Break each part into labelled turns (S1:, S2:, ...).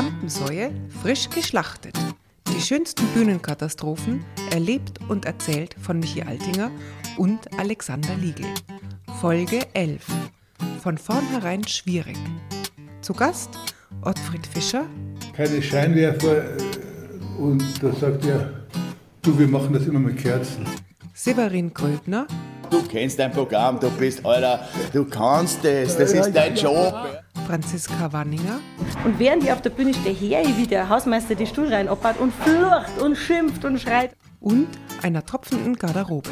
S1: Rampensäue frisch geschlachtet. Die schönsten Bühnenkatastrophen erlebt und erzählt von Michi Altinger und Alexander Liegel. Folge 11. Von vornherein schwierig. Zu Gast Ottfried Fischer.
S2: Keine Scheinwerfer äh, und da sagt er, du, wir machen das immer mit Kerzen.
S1: Severin Gröbner.
S3: Du kennst dein Programm, du bist, Alter, du kannst es, das ist dein Job.
S1: Franziska Wanninger.
S4: Und während ich auf der Bühne stehe, her wie der Hausmeister die Stuhlreihen abbaut und flucht und schimpft und schreit.
S1: Und einer tropfenden Garderobe.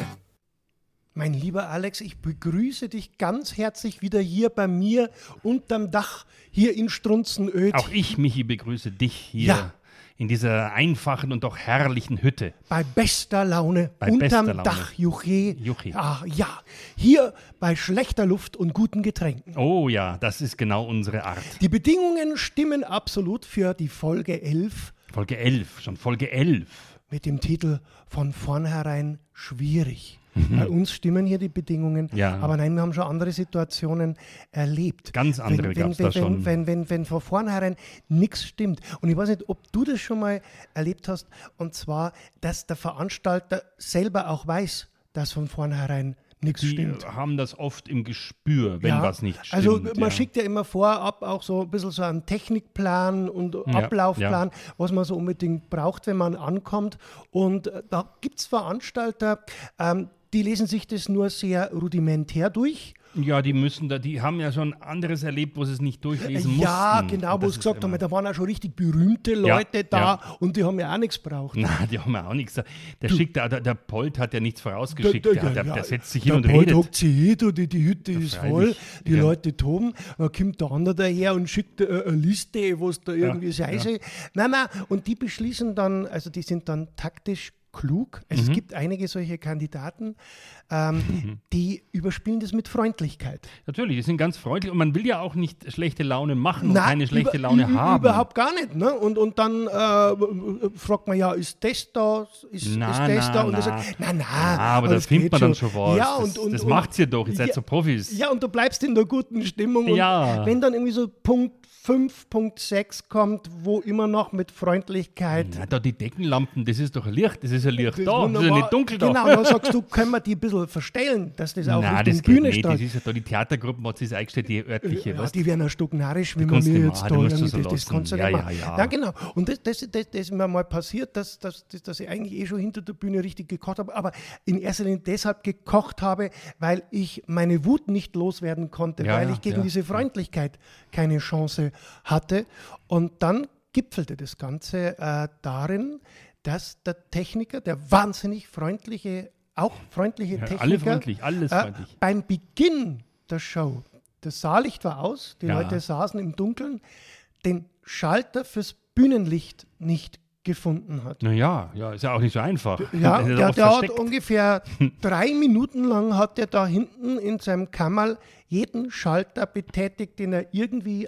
S5: Mein lieber Alex, ich begrüße dich ganz herzlich wieder hier bei mir unterm Dach hier in Strunzenöd.
S6: Auch ich, Michi, begrüße dich hier.
S5: Ja.
S6: In dieser einfachen und doch herrlichen Hütte.
S5: Bei bester Laune,
S6: Bei
S5: unterm
S6: bester Laune.
S5: Dach, Juche.
S6: Juche.
S5: Ah, ja, hier bei schlechter Luft und guten Getränken.
S6: Oh ja, das ist genau unsere Art.
S5: Die Bedingungen stimmen absolut für die Folge 11
S6: Folge 11, schon Folge 11.
S5: mit dem Titel Von vornherein schwierig. Bei uns stimmen hier die Bedingungen,
S6: Mhm. Ja.
S5: aber nein, wir haben schon andere Situationen erlebt.
S6: Ganz andere
S5: wenn,
S6: gab's
S5: wenn,
S6: da
S5: wenn,
S6: schon.
S5: Wenn, wenn, wenn von vornherein nichts stimmt. Und ich weiß nicht, ob du das schon mal erlebt hast, und zwar, dass der Veranstalter selber auch weiß, dass von vornherein nichts
S6: Die
S5: stimmt.
S6: haben das oft im Gespür, wenn
S5: Ja,
S6: was nicht stimmt.
S5: Also man
S6: ja.
S5: schickt ja immer vorab auch so ein bisschen so einen Technikplan und
S6: Ja,
S5: Ablaufplan, was man so unbedingt braucht, wenn man ankommt. Und äh, da gibt es Veranstalter, ähm, die lesen sich das nur sehr rudimentär durch.
S6: Ja, die müssen da, die haben ja schon anderes erlebt, wo sie es nicht durchlesen mussten.
S5: ja, genau, wo sie gesagt haben, da waren auch schon richtig berühmte
S6: Ja,
S5: Leute da
S6: ja.
S5: und die haben ja auch nichts braucht.
S6: Na, die haben ja auch nichts. Der schickt, der, der Polt hat ja nichts vorausgeschickt. Der, der, der,
S5: ja,
S6: setzt sich hin
S5: der
S6: und
S5: Paul
S6: redet.
S5: hockt sich hin, du, die, die Hütte ist voll, die
S6: Ja.
S5: Leute toben, dann kommt der andere daher und schickt äh, eine Liste, was da irgendwie sei. sei. Nein, nein, und die beschließen dann, also die sind dann taktisch klug. Es
S6: Mhm.
S5: gibt einige solche Kandidaten, ähm, die überspielen das mit Freundlichkeit.
S6: Natürlich, die sind ganz freundlich und man will ja auch nicht schlechte Laune machen und
S5: Nein,
S6: keine schlechte
S5: über-
S6: Laune haben.
S5: Überhaupt gar nicht. Ne? Und, und dann äh, fragt man ja, ist das da? Ist,
S6: Na,
S5: ist das
S6: na,
S5: da? Und
S6: na.
S5: sagt, na, na.
S6: Ja, aber da
S5: das
S6: findet man dann schon was.
S5: Ja,
S6: Das-
S5: und, und,
S6: das
S5: und,
S6: macht's ihr doch, ihr seid so Profis.
S5: Ja, und du bleibst in der guten Stimmung. Und
S6: Ja.
S5: wenn dann irgendwie so Punkt 5, Punkt 6 kommt, wo immer noch mit Freundlichkeit.
S6: Na, da die Deckenlampen, das ist doch ein Licht, das ist ein Licht
S5: Das
S6: da, das ist ja
S5: wunderbar-
S6: nicht dunkel da.
S5: Genau, dann sagst du, können wir die ein bisschen verstellen, dass das auch
S6: das geht
S5: Bühne
S6: nicht. Das ist ja da die Theatergruppen, hat sich eingestellt, die örtliche.
S5: Ja, die werden ein Stück narrisch, wie man mir jetzt da das, das
S6: lassen.
S5: kannst du
S6: Ja,
S5: nicht
S6: ja,
S5: machen.
S6: ja.
S5: ja, genau. Und das, das, das, das ist mir mal passiert, dass, dass, dass, dass ich eigentlich eh schon hinter der Bühne richtig gekocht habe, aber in erster Linie deshalb gekocht habe, weil ich meine Wut nicht loswerden konnte, weil ich gegen diese Freundlichkeit keine Chance hatte. Und dann gipfelte das Ganze äh, darin, dass der Techniker, der wahnsinnig freundliche, auch freundliche
S6: Ja,
S5: Techniker,
S6: alle freundlich, alles
S5: äh,
S6: freundlich.
S5: beim Beginn der Show, das Saallicht war aus, die
S6: Ja.
S5: Leute saßen im Dunkeln, den Schalter fürs Bühnenlicht nicht gefunden hat.
S6: Naja, ja, ist ja auch nicht so einfach.
S5: Ja, der,
S6: oft
S5: der hat ungefähr drei Minuten lang hat er da hinten in seinem Kammerl jeden Schalter betätigt, den er irgendwie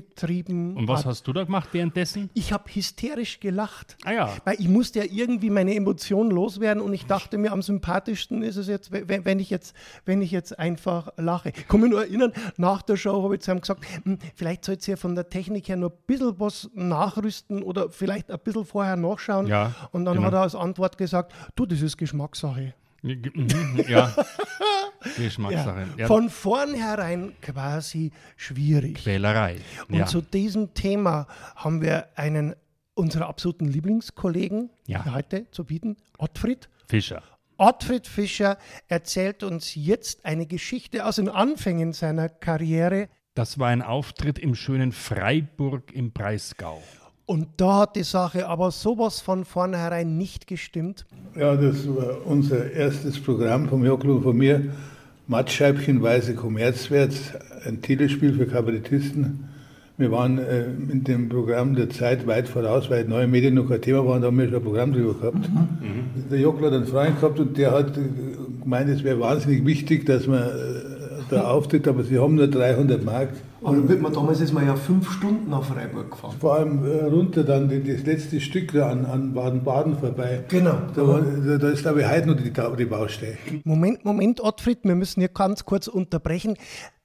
S5: aufgetrieben
S6: Und was
S5: hat.
S6: hast du da gemacht währenddessen?
S5: Ich habe hysterisch gelacht.
S6: Ah ja.
S5: Weil ich musste ja irgendwie meine Emotionen loswerden und ich dachte mir, am sympathischsten ist es jetzt, wenn ich jetzt, wenn ich jetzt einfach lache. Ich kann mich nur erinnern, nach der Show habe ich zu ihm gesagt, "Hm, vielleicht sollt ihr von der Technik her noch ein bisschen was nachrüsten oder vielleicht ein bisschen vorher nachschauen.
S6: Ja,
S5: und dann
S6: genau.
S5: hat er als Antwort gesagt, du, das ist Geschmackssache.
S6: Mhm, Ja. Geschmackssache. Ja.
S5: Von vornherein quasi schwierig.
S6: Quälerei.
S5: Und
S6: ja.
S5: zu diesem Thema haben wir einen unserer absoluten Lieblingskollegen
S6: Ja.
S5: heute zu bieten, Ottfried.
S6: Fischer.
S5: Ottfried Fischer erzählt uns jetzt eine Geschichte aus den Anfängen seiner Karriere.
S6: Das war ein Auftritt im schönen Freiburg im Breisgau.
S5: Und da hat die Sache aber sowas von vornherein nicht gestimmt.
S2: Ja, das war unser erstes Programm vom Joklo und von mir. Mattscheibchenweise kommerzwärts, ein Telespiel für Kabarettisten. Wir waren äh, in dem Programm der Zeit weit voraus, weil neue Medien noch kein Thema waren, da haben wir schon ein Programm drüber gehabt. Der Joklo hat einen Freund gehabt und der hat äh, gemeint, es wäre wahnsinnig wichtig, dass man äh, da auftritt, aber sie haben nur 300 Mark
S5: Aber mit man, damals ist man ja fünf Stunden nach Freiburg gefahren.
S2: Vor allem äh, runter dann die, das letzte Stück an, an Baden-Baden vorbei.
S5: Genau.
S2: Da, war, da, da ist glaube ich heute noch die, die Baustelle.
S5: Moment, Moment, Ottfried, wir müssen hier ganz kurz unterbrechen.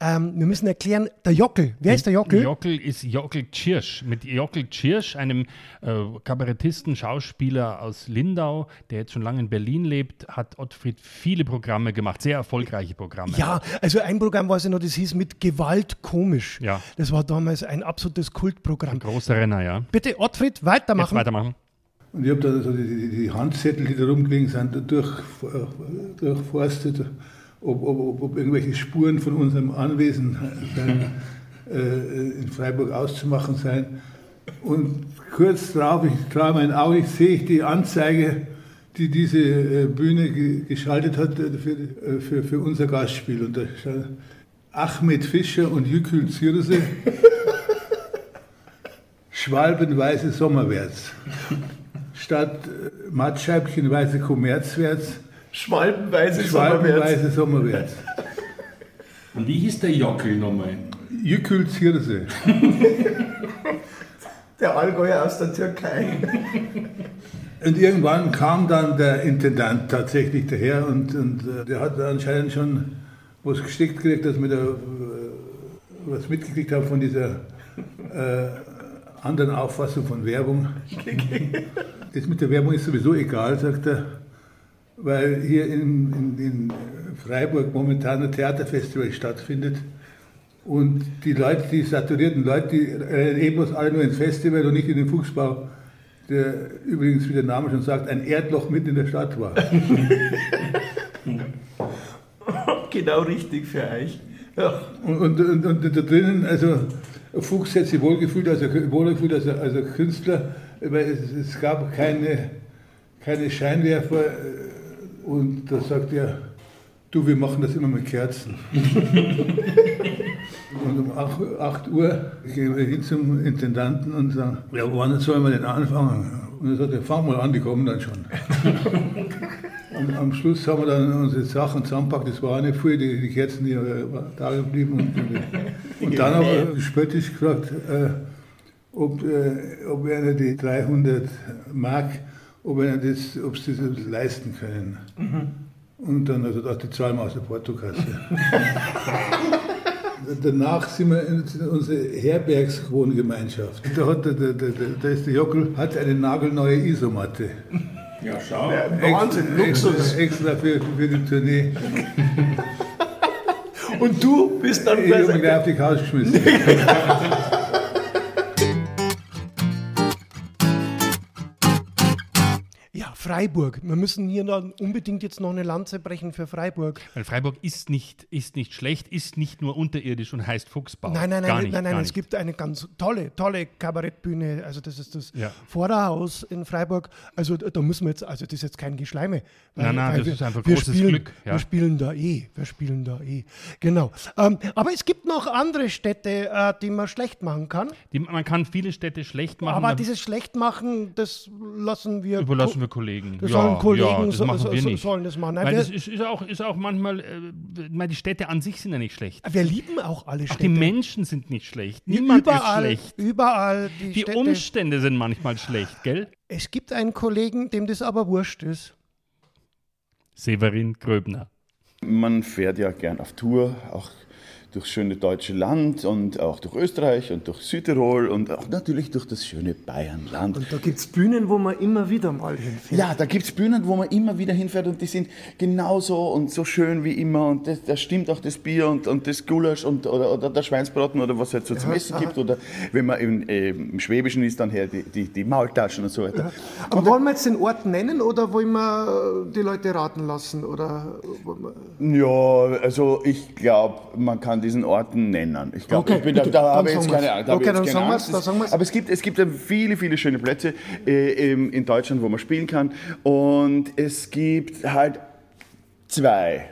S5: Ähm, wir müssen erklären, der Jockel, wer ist der Jockel?
S6: Jockel ist Jockel Tschirsch. Mit Jockel Tschirsch, einem äh, Kabarettisten, Schauspieler aus Lindau, der jetzt schon lange in Berlin lebt, hat Ottfried viele Programme gemacht, sehr erfolgreiche Programme.
S5: Ja, also ein Programm weiß ich noch, das hieß mit Gewalt komisch.
S6: Ja.
S5: Das war damals ein absolutes Kultprogramm.
S6: Ein großer Renner, ja.
S5: Bitte, Ottfried,
S6: Jetzt
S5: weitermachen.
S6: weitermachen.
S2: Und ich habe da so die, die, die Handzettel, die da rumgelegen sind, durch, durchforstet, ob, ob, ob, irgendwelche Spuren von unserem Anwesen äh, in Freiburg auszumachen seien. Und kurz darauf, ich traue mein Auge, sehe ich die Anzeige, die diese äh, Bühne ge geschaltet hat äh, für, für, für unser Gastspiel. Und da Ahmed Fischer und Jükül Zirse, Schwalbenweise sommerwärts. Statt Mattscheibchenweise kommerzwärts,
S7: Schwalbenweise
S2: Schwalbenweise sommerwärts.
S6: Und wie hieß der Jockel nochmal?
S2: Jükül Zirse.
S7: Der Allgäuer aus der Türkei.
S2: Und irgendwann kam dann der Intendant tatsächlich daher und, und äh, der hat anscheinend schon was gesteckt gekriegt, dass wir da äh, was mitgekriegt haben von dieser äh, anderen Auffassung von Werbung. Das mit der Werbung ist sowieso egal, sagt er, weil hier in, in, in Freiburg momentan ein Theaterfestival stattfindet. Und die Leute, die saturierten Leute, die rennen eh bloß alle nur ins Festival und nicht in den Fuchsbau, der übrigens, wie der Name schon sagt, ein Erdloch mitten in der Stadt war.
S7: genau richtig für euch. Ja.
S2: Und, und, und, und da drinnen, also Fuchs hätte sich wohlgefühlt als, wohlgefühlt als, als Künstler, weil es, es gab keine, keine Scheinwerfer und da sagt er, du, wir machen das immer mit Kerzen. und um 8, 8 Uhr gehen wir hin zum Intendanten und sagen, ja, wann sollen wir denn anfangen? Und er sagt, ja, fang mal an, die kommen dann schon. Und am Schluss haben wir dann unsere Sachen zusammengepackt. Das war nicht viel, die, die Kerzen, die äh, da geblieben. Und, und dann haben wir spöttisch gefragt, äh, ob, äh, ob einer die 300 Mark, ob das, ob sie das leisten können. Und dann also dachte die zahlen wir aus der Portokasse. Danach sind wir in unsere Herbergswohngemeinschaft. Da, hat der, der, der, da ist der Jockel, hat eine nagelneue Isomatte.
S6: Ja, schau.
S7: Wahnsinn, Luxus.
S2: Extra, extra für, für die Tournee.
S7: Und du bist dann
S2: Ich habe mich gleich auf die Couch geschmissen.
S5: Freiburg. Wir müssen hier noch unbedingt jetzt noch eine Lanze brechen für Freiburg.
S6: Weil Freiburg ist nicht, ist nicht schlecht, ist nicht nur unterirdisch und heißt Fuchsbau.
S5: Nein, nein,
S6: Gar
S5: nein,
S6: nicht,
S5: nein, nein, es
S6: nicht.
S5: gibt eine ganz tolle, tolle Kabarettbühne. Also das ist das
S6: Ja.
S5: Vorderhaus in Freiburg. Also da müssen wir jetzt, also das ist jetzt kein Geschleime.
S6: Nein, nein, das ist einfach
S5: wir
S6: großes
S5: spielen,
S6: Glück, ja.
S5: Wir spielen da eh, wir spielen da eh. Genau. Ähm, aber es gibt noch andere Städte, äh, die man schlecht machen kann.
S6: Die, man kann viele Städte schlecht machen,
S5: aber dieses Schlechtmachen, das lassen wir.
S6: überlassen wir Kollegen.
S5: Das sollen Kollegen
S6: ja, das
S5: so-
S6: machen
S5: so-
S6: wir
S5: so-
S6: nicht.
S5: sollen das machen. Nein,
S6: Weil
S5: wir-
S6: das ist, ist, auch, ist auch manchmal, äh, die Städte an sich sind ja nicht schlecht.
S5: Wir lieben auch alle
S6: Auch
S5: Städte.
S6: die Menschen sind nicht schlecht. Niemand
S5: überall,
S6: ist schlecht.
S5: Überall die,
S6: Die
S5: Städte.
S6: Umstände sind manchmal schlecht, gell?
S5: Es gibt einen Kollegen, dem das aber wurscht ist.
S6: Severin Gröbner.
S3: Man fährt ja gern auf Tour, auch durchs schöne deutsche Land und auch durch Österreich und durch Südtirol und auch natürlich durch das schöne Bayernland.
S7: Und da gibt es Bühnen, wo man immer wieder mal hinfährt.
S3: Ja, da gibt es Bühnen, wo man immer wieder hinfährt und die sind genauso und so schön wie immer und das, da stimmt auch das Bier und, und das Gulasch und, oder, oder der Schweinsbraten oder was es halt so zum Essen gibt oder wenn man im, äh, im Schwäbischen ist, dann her die, die, die Maultaschen und so weiter.
S7: Aber wollen wir jetzt den Ort nennen oder wollen wir die Leute raten lassen? Oder
S3: Ja, also ich glaube, man kann diesen Orten nennen. Ich glaube,
S7: Okay,
S3: ich bin da, da habe ich jetzt keine, da
S7: Okay,
S3: jetzt keine Angst.
S7: dann.
S3: Aber es gibt, es gibt viele, viele schöne Plätze äh, in Deutschland, wo man spielen kann. Und es gibt halt zwei.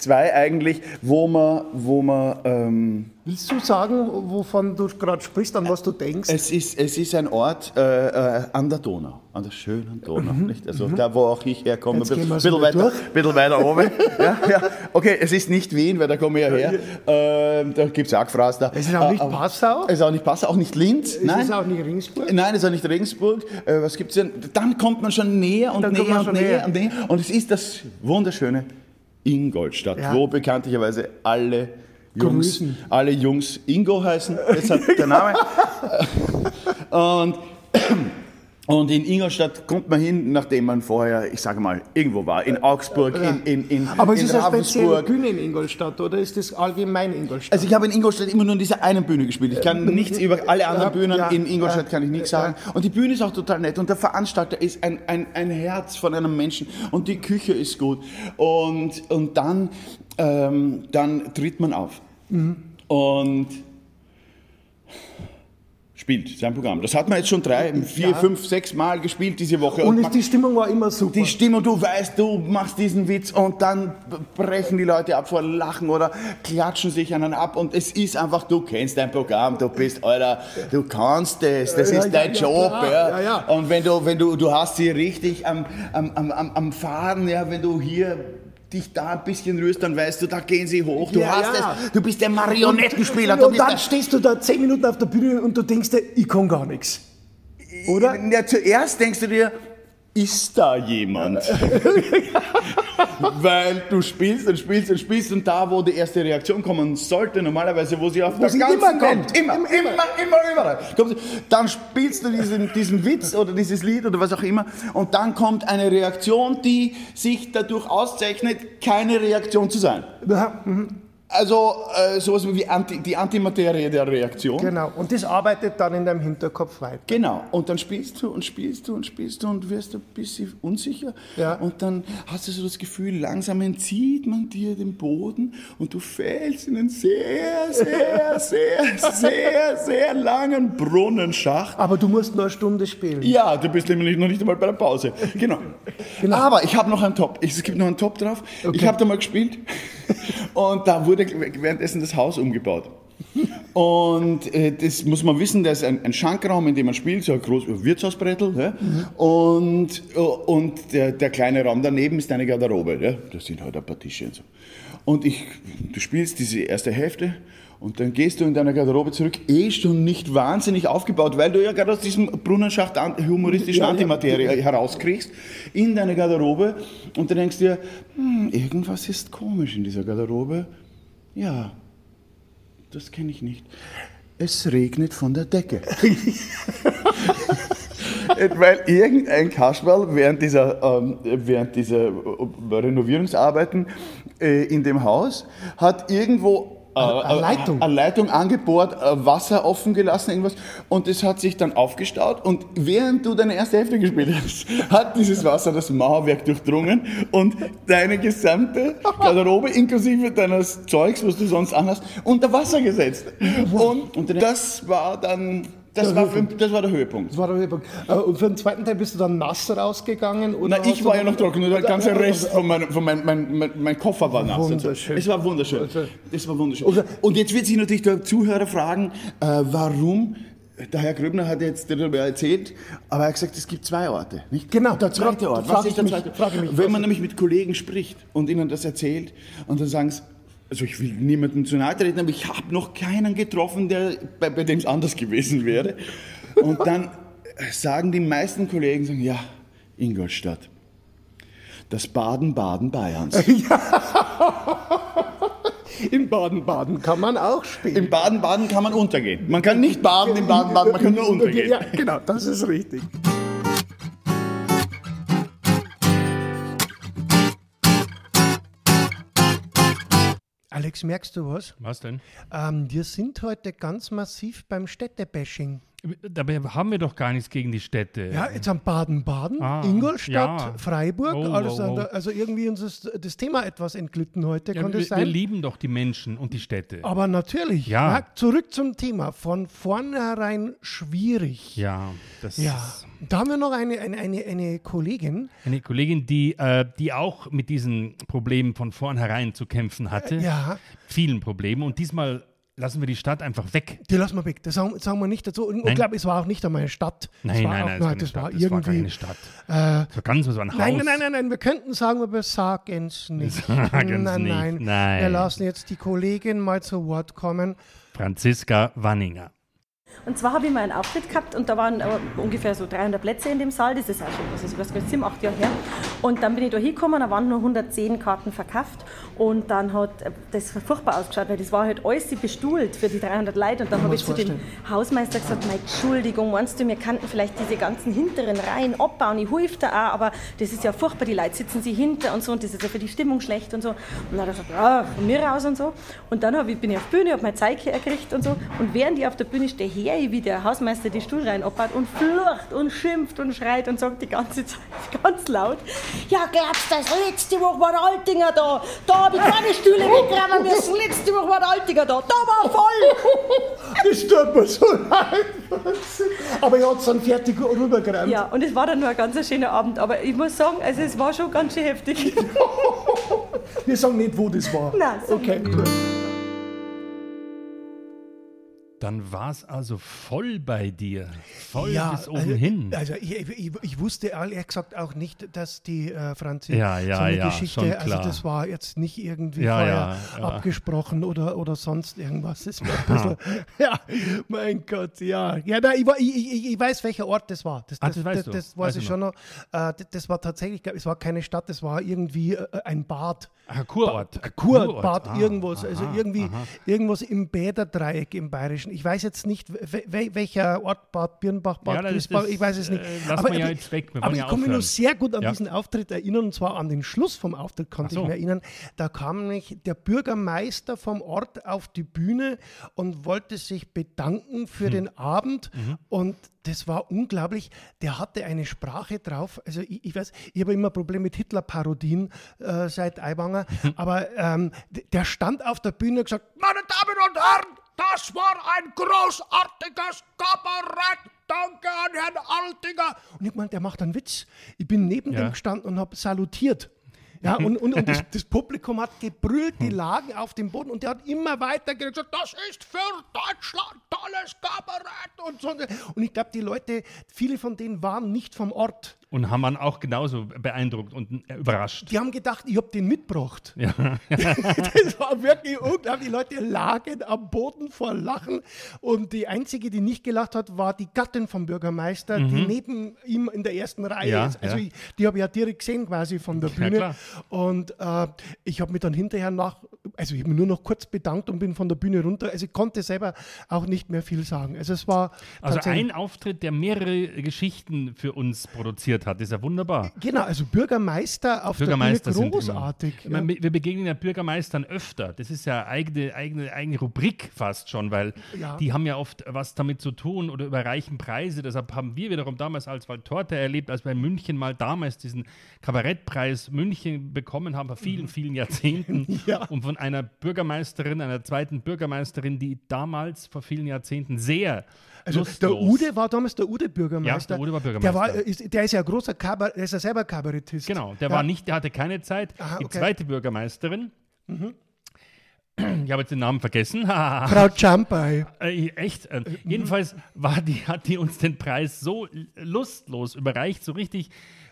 S3: Zwei eigentlich, wo man, wo man ähm,
S7: Willst du sagen, wovon du gerade sprichst, an was du denkst?
S3: es ist, es ist ein Ort äh, äh, an der Donau, an der schönen Donau. Nicht? Also da, wo auch ich herkomme, ein bisschen, bisschen, weiter, bisschen weiter oben. ja, ja. Okay, es ist nicht Wien, weil da komme ich ja her. Ähm, da gibt es auch Gefraß
S7: Es ist auch nicht
S3: aber-
S7: Passau?
S3: Es ist auch nicht Passau, auch nicht Linz.
S7: Ist
S3: nein.
S7: es auch nicht Ringsburg?
S3: Nein, es ist auch nicht Regensburg. Äh, was gibt's denn? Dann kommt man schon näher und
S7: Dann kommt
S3: näher
S7: man
S3: und
S7: schon
S3: näher
S7: näher.
S3: und näher. Und es ist das wunderschöne Ingolstadt,
S7: Ja.
S3: wo bekanntlicherweise alle Jungs,
S7: Grüßen.
S3: alle Jungs Ingo heißen. Deshalb der Name. und und in Ingolstadt kommt man hin, nachdem man vorher, ich sage mal, irgendwo war. In Augsburg, in, in, in,
S7: Aber es
S3: in
S7: ist eine spezielle. Bühne in Ingolstadt oder ist das allgemein Ingolstadt?
S3: Also ich habe in Ingolstadt immer nur in dieser einen Bühne gespielt. Ich kann nichts über alle anderen
S7: Ja,
S3: Bühnen
S7: ja,
S3: in Ingolstadt
S7: ja,
S3: kann ich nichts
S7: ja.
S3: sagen. Und die Bühne ist auch total nett und der Veranstalter ist ein, ein, ein Herz von einem Menschen und die Küche ist gut. Und, und dann, ähm, dann tritt man auf
S7: Mhm.
S3: und spielt sein Programm. Das hat man jetzt schon drei, vier,
S7: Ja.
S3: fünf, sechs Mal gespielt diese Woche.
S7: Und ist, die Stimmung war immer super.
S3: die Stimmung, du weißt, du machst diesen Witz und dann brechen die Leute ab vor Lachen oder klatschen sich einen ab und es ist einfach, du kennst dein Programm, du bist, Alter, du kannst das, das
S7: Ja,
S3: ist dein
S7: ja,
S3: Job, ja. Und wenn du, wenn du, du hast sie richtig am, am, am, am, am Faden, ja, wenn du hier dich da ein bisschen rührst, dann weißt du, da gehen sie hoch. Du
S7: Ja,
S3: hast
S7: ja.
S3: es, du bist der Marionettenspieler. du
S7: und
S3: bist
S7: dann stehst du da zehn Minuten auf der Bühne und du denkst dir, ich kann gar nichts. Oder?
S3: Ja, zuerst denkst du dir, ist da jemand? Weil du spielst und spielst und spielst und da, wo die erste Reaktion kommen sollte, normalerweise, wo sie auf der
S7: sie
S3: ganzen
S7: immer
S3: Welt,
S7: kommt.
S3: immer, immer, immer, überall, kommt dann spielst du diesen, diesen Witz oder dieses Lied oder was auch immer und dann kommt eine Reaktion, die sich dadurch auszeichnet, keine Reaktion zu sein.
S7: Ja, mhm.
S3: Also äh, sowas wie Anti, die Antimaterie der Reaktion.
S7: Genau. Und das arbeitet dann in deinem Hinterkopf weiter.
S3: Genau, und dann spielst du und spielst du und spielst du und wirst ein bisschen unsicher.
S7: Ja.
S3: Und dann hast du so das Gefühl, langsam entzieht man dir den Boden und du fällst in einen sehr, sehr, sehr, sehr, sehr langen Brunnenschacht.
S7: Aber du musst nur eine Stunde spielen.
S3: Ja, du bist nämlich noch nicht einmal bei der Pause. Genau. Aber ich habe noch einen Top. Es gibt noch einen Top drauf. Ich habe da mal gespielt und da wurde währenddessen das Haus umgebaut. Und äh, das muss man wissen, da ist ein, ein Schankraum, in dem man spielt, so ein großes Wirtshausbrettel. Ja? Und, äh, und der, der kleine Raum daneben ist eine Garderobe. Ja? Da sind halt ein paar Tische und so. Und ich, du spielst diese erste Hälfte und dann gehst du in deiner Garderobe zurück, eh schon nicht wahnsinnig aufgebaut, weil du ja gerade aus diesem Brunnenschacht an, humoristischen
S7: Ja, ja.
S3: Antimaterie herauskriegst, in deine Garderobe und dann denkst du dir, hm, irgendwas ist komisch in dieser Garderobe. Ja, das kenne ich nicht. Es regnet von der Decke. Weil irgendein Kasperl während dieser, ähm, während dieser äh, Renovierungsarbeiten äh, in dem Haus hat irgendwo
S7: eine Leitung.
S3: eine Leitung angebohrt, äh, Wasser offen gelassen, irgendwas. Und das hat sich dann aufgestaut. Und während du deine erste Hälfte gespielt hast, hat dieses Wasser das Mauerwerk durchdrungen und deine gesamte Garderobe inklusive deines Zeugs, was du sonst anhast, unter Wasser gesetzt. Und, und das war dann, das
S7: Der
S3: war, für, das war der Höhepunkt.
S7: Das war der Höhepunkt. Äh, Und für den zweiten Teil bist du dann nass rausgegangen? Oder
S3: Na, ich war ja noch trocken, nur der ganze
S7: Ja,
S3: Rest von meinem, von mein, mein, mein, mein Koffer war nass.
S7: Wunderschön.
S3: Es war wunderschön. Es war wunderschön.
S7: Also-
S3: Und jetzt wird sich natürlich der Zuhörer fragen, äh, warum, der Herr Gröbner hat jetzt darüber erzählt, aber er hat gesagt, es gibt zwei Orte, nicht?
S7: Genau.
S3: Der zweite Ort.
S7: frag
S3: Was ist der
S7: mich-
S3: zweite?
S7: frage mich,
S3: Wenn man nämlich mit Kollegen spricht und ihnen das erzählt und dann sagen sie, also ich will niemandem zu nahe treten, aber ich habe noch keinen getroffen, der, bei, bei dem es anders gewesen wäre. Und dann sagen die meisten Kollegen, sagen, ja, Ingolstadt, das Baden-Baden Bayerns.
S7: In Baden-Baden kann man auch spielen.
S3: Im Baden-Baden kann man untergehen. Man kann nicht baden im Baden-Baden, man kann nur untergehen.
S7: Ja, genau, das ist richtig.
S5: Alex, merkst du was?
S6: Was denn?
S5: Ähm, wir sind heute ganz massiv beim Städtebashing.
S6: Dabei haben wir doch gar nichts gegen die Städte.
S5: Ja, jetzt am Baden-Baden,
S6: Ah,
S5: Ingolstadt,
S6: ja.
S5: Freiburg,
S6: Oh,
S5: alles
S6: oh, oh.
S5: also irgendwie uns ist das Thema etwas entglitten heute,
S6: Ja, wir, wir lieben doch die Menschen und die Städte.
S5: Aber natürlich,
S6: Ja.
S5: ja, zurück zum Thema, von vornherein schwierig.
S6: Ja, das
S5: Ja,
S6: ist
S5: da haben wir noch eine, eine, eine, eine Kollegin,
S6: eine Kollegin, die, äh, die auch mit diesen Problemen von vornherein zu kämpfen hatte.
S5: ja,
S6: Vielen Problemen. Und diesmal lassen wir die Stadt einfach weg.
S5: die lassen wir weg, das sagen, sagen wir nicht dazu. Und ich glaube, es war auch nicht einmal eine Stadt.
S6: Nein, nein, nein,
S5: nein, das war irgendwie.
S6: keine Stadt.
S5: äh,
S6: war ganz so ein Haus.
S5: Nein, nein, nein, nein, wir könnten sagen, aber wir sagen es nicht.
S6: Sagen's
S5: nein,
S6: nicht.
S5: nein,
S6: Nein.
S5: Wir lassen jetzt die Kollegin mal zu Wort kommen.
S6: Franziska Wanninger.
S4: Und zwar habe ich mal einen Auftritt gehabt und da waren äh, ungefähr so 300 Plätze in dem Saal. Das ist auch schon, das ist was, sieben, acht Jahre her. Und dann bin ich da hingekommen, da waren nur 110 Karten verkauft. Und dann hat äh, das furchtbar ausgeschaut, weil das war halt alles bestuhlt für die 300 Leute. Und dann habe ich zu dem Hausmeister gesagt, meine Entschuldigung, meinst du, wir könnten vielleicht diese ganzen hinteren Reihen abbauen? Ich helfe da auch, aber das ist ja furchtbar, die Leute sitzen sie hinter und so und das ist ja für die Stimmung schlecht und so. Und dann hat er gesagt, ja, von mir aus und so. Und dann ich, bin ich auf die Bühne, habe mein Zeug gekriegt und so. Und während ich auf der Bühne stehe, ich, wie der Hausmeister die Stuhlreihen abbaut und flucht und schimpft und schreit und sagt die ganze Zeit ganz laut, ja, glaubst du, das letzte Woche war der Altinger da. Da habe ich keine Stühle wegräumen müssen. Letzte Woche war der Altinger da. Da war voll.
S5: Das tut mir so leid. Aber er hat es dann fertig rübergeräumt.
S4: Ja, und es war dann nur ein ganz schöner Abend. Aber ich muss sagen, also es war schon ganz schön heftig.
S5: Wir sagen nicht, wo das war.
S4: Nein,
S5: okay, gut.
S6: Dann war es also voll bei dir. Voll
S5: Ja,
S6: bis oben
S5: also,
S6: hin.
S5: Also ich, ich, ich wusste ehrlich gesagt auch nicht, dass die äh, Franzi
S6: Ja, ja,
S5: so eine
S6: ja,
S5: Geschichte, also das war jetzt nicht irgendwie vorher abgesprochen oder, oder sonst irgendwas. Das war ein bisschen, ja, mein Gott, ja. Ja, da, ich, ich, ich, weiß, welcher Ort das war. Das,
S6: Ah,
S5: das,
S6: das weißt
S5: das,
S6: du.
S5: das weiß
S6: Weißt
S5: ich schon noch. Äh, das, war tatsächlich, es war keine Stadt, das war irgendwie äh, ein Bad.
S6: Ach, ein Kurort.
S5: Ba- Kurbad,
S6: Ah,
S5: irgendwas, also
S6: aha,
S5: irgendwie
S6: aha.
S5: irgendwas im Bäderdreieck im Bayerischen. Ich weiß jetzt nicht, we- we- welcher Ort, Bad Birnbach, Bad
S6: Ja,
S5: Griesbach, ich weiß es nicht.
S6: äh, wir ja
S5: aber ich kann mich noch sehr gut an
S6: Ja.
S5: diesen Auftritt erinnern, und zwar an den Schluss vom Auftritt konnte
S6: so.
S5: ich mich erinnern. Da kam nämlich der Bürgermeister vom Ort auf die Bühne und wollte sich bedanken für
S6: Hm.
S5: den Abend
S6: Mhm.
S5: und das war unglaublich. Der hatte eine Sprache drauf. Also ich, ich weiß, ich habe immer Probleme mit Hitler-Parodien äh, seit Aiwanger, aber ähm, der stand auf der Bühne und gesagt, meine Damen und Herren, das war ein großartiges Kabarett. Danke an Herrn Altinger. Und ich meinte, der macht einen Witz. Ich bin neben
S6: Ja.
S5: dem gestanden und habe salutiert. Ja, und, und, und das, das Publikum hat gebrüllt, die lagen auf dem Boden und der hat immer weiter gesagt, das ist für Deutschland tolles Kabarett und so. Und ich glaube, die Leute, viele von denen waren nicht vom Ort.
S6: Und haben man auch genauso beeindruckt und überrascht.
S5: Die haben gedacht, ich habe den mitgebracht.
S6: Ja.
S5: Das war wirklich unglaublich. Die Leute lagen am Boden vor Lachen. Und die einzige, die nicht gelacht hat, war die Gattin vom Bürgermeister, die neben ihm in der ersten Reihe
S6: Mhm. Ja,
S5: ist. Also
S6: ja.
S5: ich, die habe ich ja direkt gesehen quasi von der Bühne. und äh, ich habe mich dann hinterher nach, also ich habe mich nur noch kurz bedankt und bin von der Bühne runter. Also ich konnte selber auch nicht mehr viel sagen. Also es war
S6: Also ein Auftritt, der mehrere Geschichten für uns produziert hat, ist ja wunderbar.
S5: Genau, also Bürgermeister auf
S6: Bürgermeister
S5: der
S6: sind
S5: Bühne großartig.
S6: Immer, ich meine, wir begegnen ja Bürgermeistern öfter. Das ist ja eigene, eigene, eigene Rubrik fast schon, weil
S5: Ja.
S6: die haben ja oft was damit zu tun oder überreichen Preise. Deshalb haben wir wiederum damals als Waldtorte erlebt, als wir in München mal damals diesen Kabarettpreis München bekommen haben, vor vielen, vielen Jahrzehnten.
S5: Mhm. Ja.
S6: Und von einer Bürgermeisterin, einer zweiten Bürgermeisterin, die damals vor vielen Jahrzehnten sehr
S5: Also
S6: lustlos
S5: der Ude war damals der Ude Bürgermeister.
S6: Ja, der Ude war
S5: Der,
S6: Bürgermeister.
S5: war, ist, der ist ja großer Kabarett, der ist ja selber Kabarettist.
S6: Genau, der
S5: ja.
S6: war nicht, der hatte keine Zeit.
S5: Aha,
S6: Die
S5: okay.
S6: zweite Bürgermeisterin, ich habe jetzt den Namen vergessen.
S5: Frau Champai.
S6: Äh, echt. Äh, jedenfalls war die, hat die uns den Preis so lustlos überreicht, so richtig.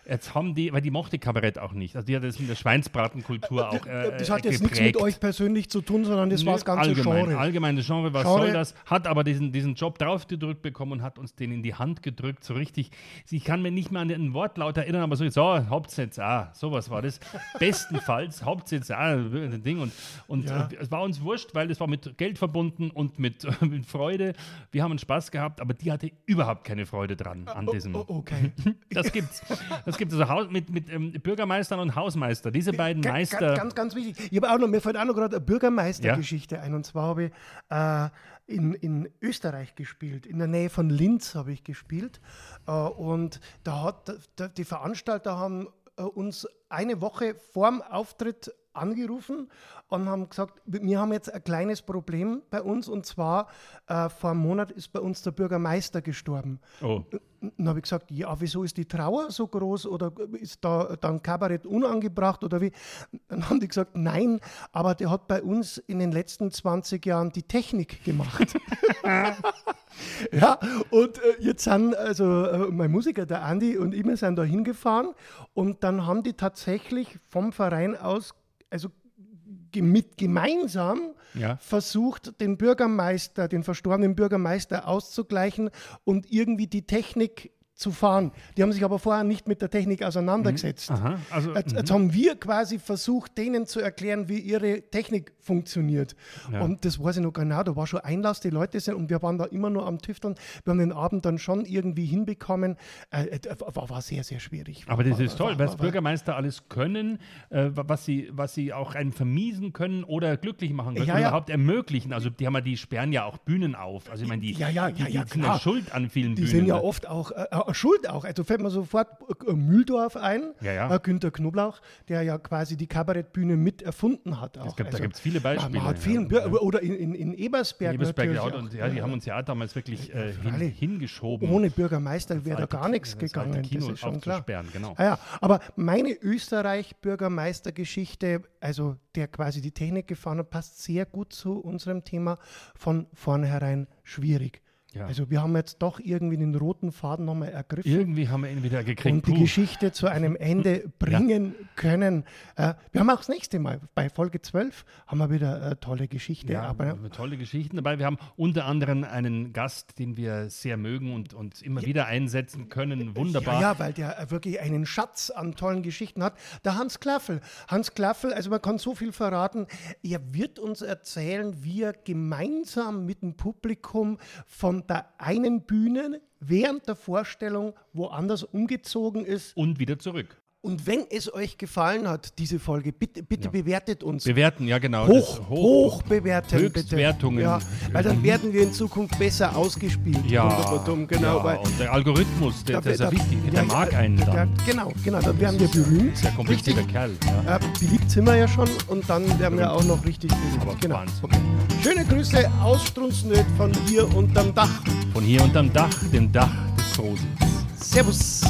S6: Jetzt haben die, weil die mochte Kabarett auch nicht. Also die hat das mit der Schweinsbratenkultur auch äh,
S5: Das hat
S6: äh,
S5: jetzt nichts
S6: geprägt.
S5: mit euch persönlich zu tun, sondern das war das ganze
S6: allgemein,
S5: Genre.
S6: Allgemeines Genre, was
S5: Genre.
S6: soll das? Hat aber diesen, diesen Job draufgedrückt bekommen und hat uns den in die Hand gedrückt, so richtig. Ich kann mir nicht mehr an den Wortlaut erinnern, aber so, so Hauptsitz A, sowas war das. Bestenfalls Hauptsitz A, ein Ding. Und, und
S5: Ja.
S6: äh, es war uns wurscht, weil das war mit Geld verbunden und mit, mit Freude. Wir haben einen Spaß gehabt, aber die hatte überhaupt keine Freude dran an diesem.
S5: Oh, okay.
S6: Das gibt's. Das gibt es also Haus, mit, mit ähm, Bürgermeistern und Hausmeister. Diese beiden
S5: Ga-
S6: Meister.
S5: Ganz, ganz, ganz wichtig. Ich habe auch noch, mir fällt auch noch gerade eine Bürgermeistergeschichte ein. Und zwar habe ich äh, in, in Österreich gespielt. In der Nähe von Linz habe ich gespielt. Äh, und da hat da, die Veranstalter haben äh, uns eine Woche vorm Auftritt angerufen und haben gesagt, wir haben jetzt ein kleines Problem bei uns und zwar äh, vor einem Monat ist bei uns der Bürgermeister gestorben.
S6: oh.
S5: Dann habe ich gesagt, ja, wieso ist die Trauer so groß oder ist da dann Kabarett unangebracht oder wie? Dann haben die gesagt, nein, aber der hat bei uns in den letzten 20 Jahren die Technik gemacht. ja, und äh, jetzt sind also äh, mein Musiker, der Andi und ich, wir sind da hingefahren und dann haben die tatsächlich vom Verein aus, also mit gemeinsam
S6: Ja.
S5: versucht, den Bürgermeister, den verstorbenen Bürgermeister auszugleichen und irgendwie die Technik zu fahren. Die haben sich aber vorher nicht mit der Technik auseinandergesetzt.
S6: Aha, also,
S5: Jetzt,
S6: mhm.
S5: jetzt haben wir quasi versucht, denen zu erklären, wie ihre Technik funktioniert.
S6: Ja.
S5: Und das weiß ich noch genau, da war schon Einlass, die Leute sind, und wir waren da immer nur am Tüfteln. Wir haben den Abend dann schon irgendwie hinbekommen. Äh, äh, war, war sehr, sehr schwierig.
S6: Aber das
S5: War-
S6: ist toll,
S5: war-
S6: was Bürgermeister alles können, äh, was, sie, was sie auch einen vermiesen können oder glücklich machen können
S5: Ja, ja.
S6: überhaupt ermöglichen. Also die haben ja, die sperren ja auch Bühnen auf. Also ich meine, die,
S5: Ja, ja,
S6: die,
S5: ja, ja,
S6: die sind ja schuld an vielen
S5: Die
S6: Bühnen.
S5: sind ja
S6: ne?
S5: oft auch äh, äh, schuld auch. Also fällt mir sofort äh, Mühldorf ein,
S6: Ja, ja.
S5: Äh, Günter Knoblauch, der ja quasi die Kabarettbühne mit erfunden hat. Auch. Also,
S6: gibt- da gibt's viele
S5: Man
S6: Beispiele,
S5: hat
S6: ja.
S5: vielen Bür- oder in, in, in Ebersberg,
S6: Ebersberg,
S5: natürlich
S6: ja,
S5: auch.
S6: und ja, die haben uns ja damals wirklich äh, hin, hingeschoben.
S5: Ohne Bürgermeister wäre da gar nichts gegangen.
S6: Kino
S5: das ist schon klar.
S6: genau.
S5: Ah ja, aber meine Österreich-Bürgermeistergeschichte, also der quasi die Technik gefahren hat, passt sehr gut zu unserem Thema von vornherein schwierig.
S6: Ja.
S5: Also wir haben jetzt doch irgendwie den roten Faden nochmal ergriffen.
S6: Irgendwie haben wir ihn wieder gekriegt.
S5: und die
S6: Puh.
S5: Geschichte zu einem Ende bringen können. Äh, wir haben auch das nächste Mal, bei Folge 12, haben wir wieder eine tolle Geschichte.
S6: Ja,
S5: aber
S6: tolle Geschichten dabei. Wir haben unter anderem einen Gast, den wir sehr mögen und uns immer wieder einsetzen können. Wunderbar.
S5: Ja, ja, weil der äh, wirklich einen Schatz an tollen Geschichten hat. Der Hans Klaffel. Hans Klaffel, also man kann so viel verraten, er wird uns erzählen, wie er gemeinsam mit dem Publikum von der einen Bühne während der Vorstellung woanders umgezogen ist.
S6: Und wieder zurück.
S5: Und wenn es euch gefallen hat, diese Folge, bitte, bitte bewertet uns.
S6: Bewerten, ja genau.
S5: Hoch,
S6: das-
S5: hoch, bewerten,
S6: Höchstwertungen.
S5: Ja, weil dann werden wir in Zukunft besser ausgespielt.
S6: Ja,
S5: Dumm, genau,
S6: ja,
S5: weil
S6: und der Algorithmus, der, der ist ja
S5: da-
S6: wichtig, der
S5: ja,
S6: mag
S5: ja,
S6: einen
S5: der-
S6: dann.
S5: Genau, genau, dann werden wir berühmt.
S6: Ja ein komplizierter Kerl. Ja.
S5: Äh, beliebt sind wir ja schon und dann werden wir auch noch richtig berühmt.
S6: Aber
S5: genau. Okay. Schöne Grüße aus Strunznöt von hier unterm Dach.
S6: Von hier unterm Dach, dem Dach des Frohsinns.
S5: Servus.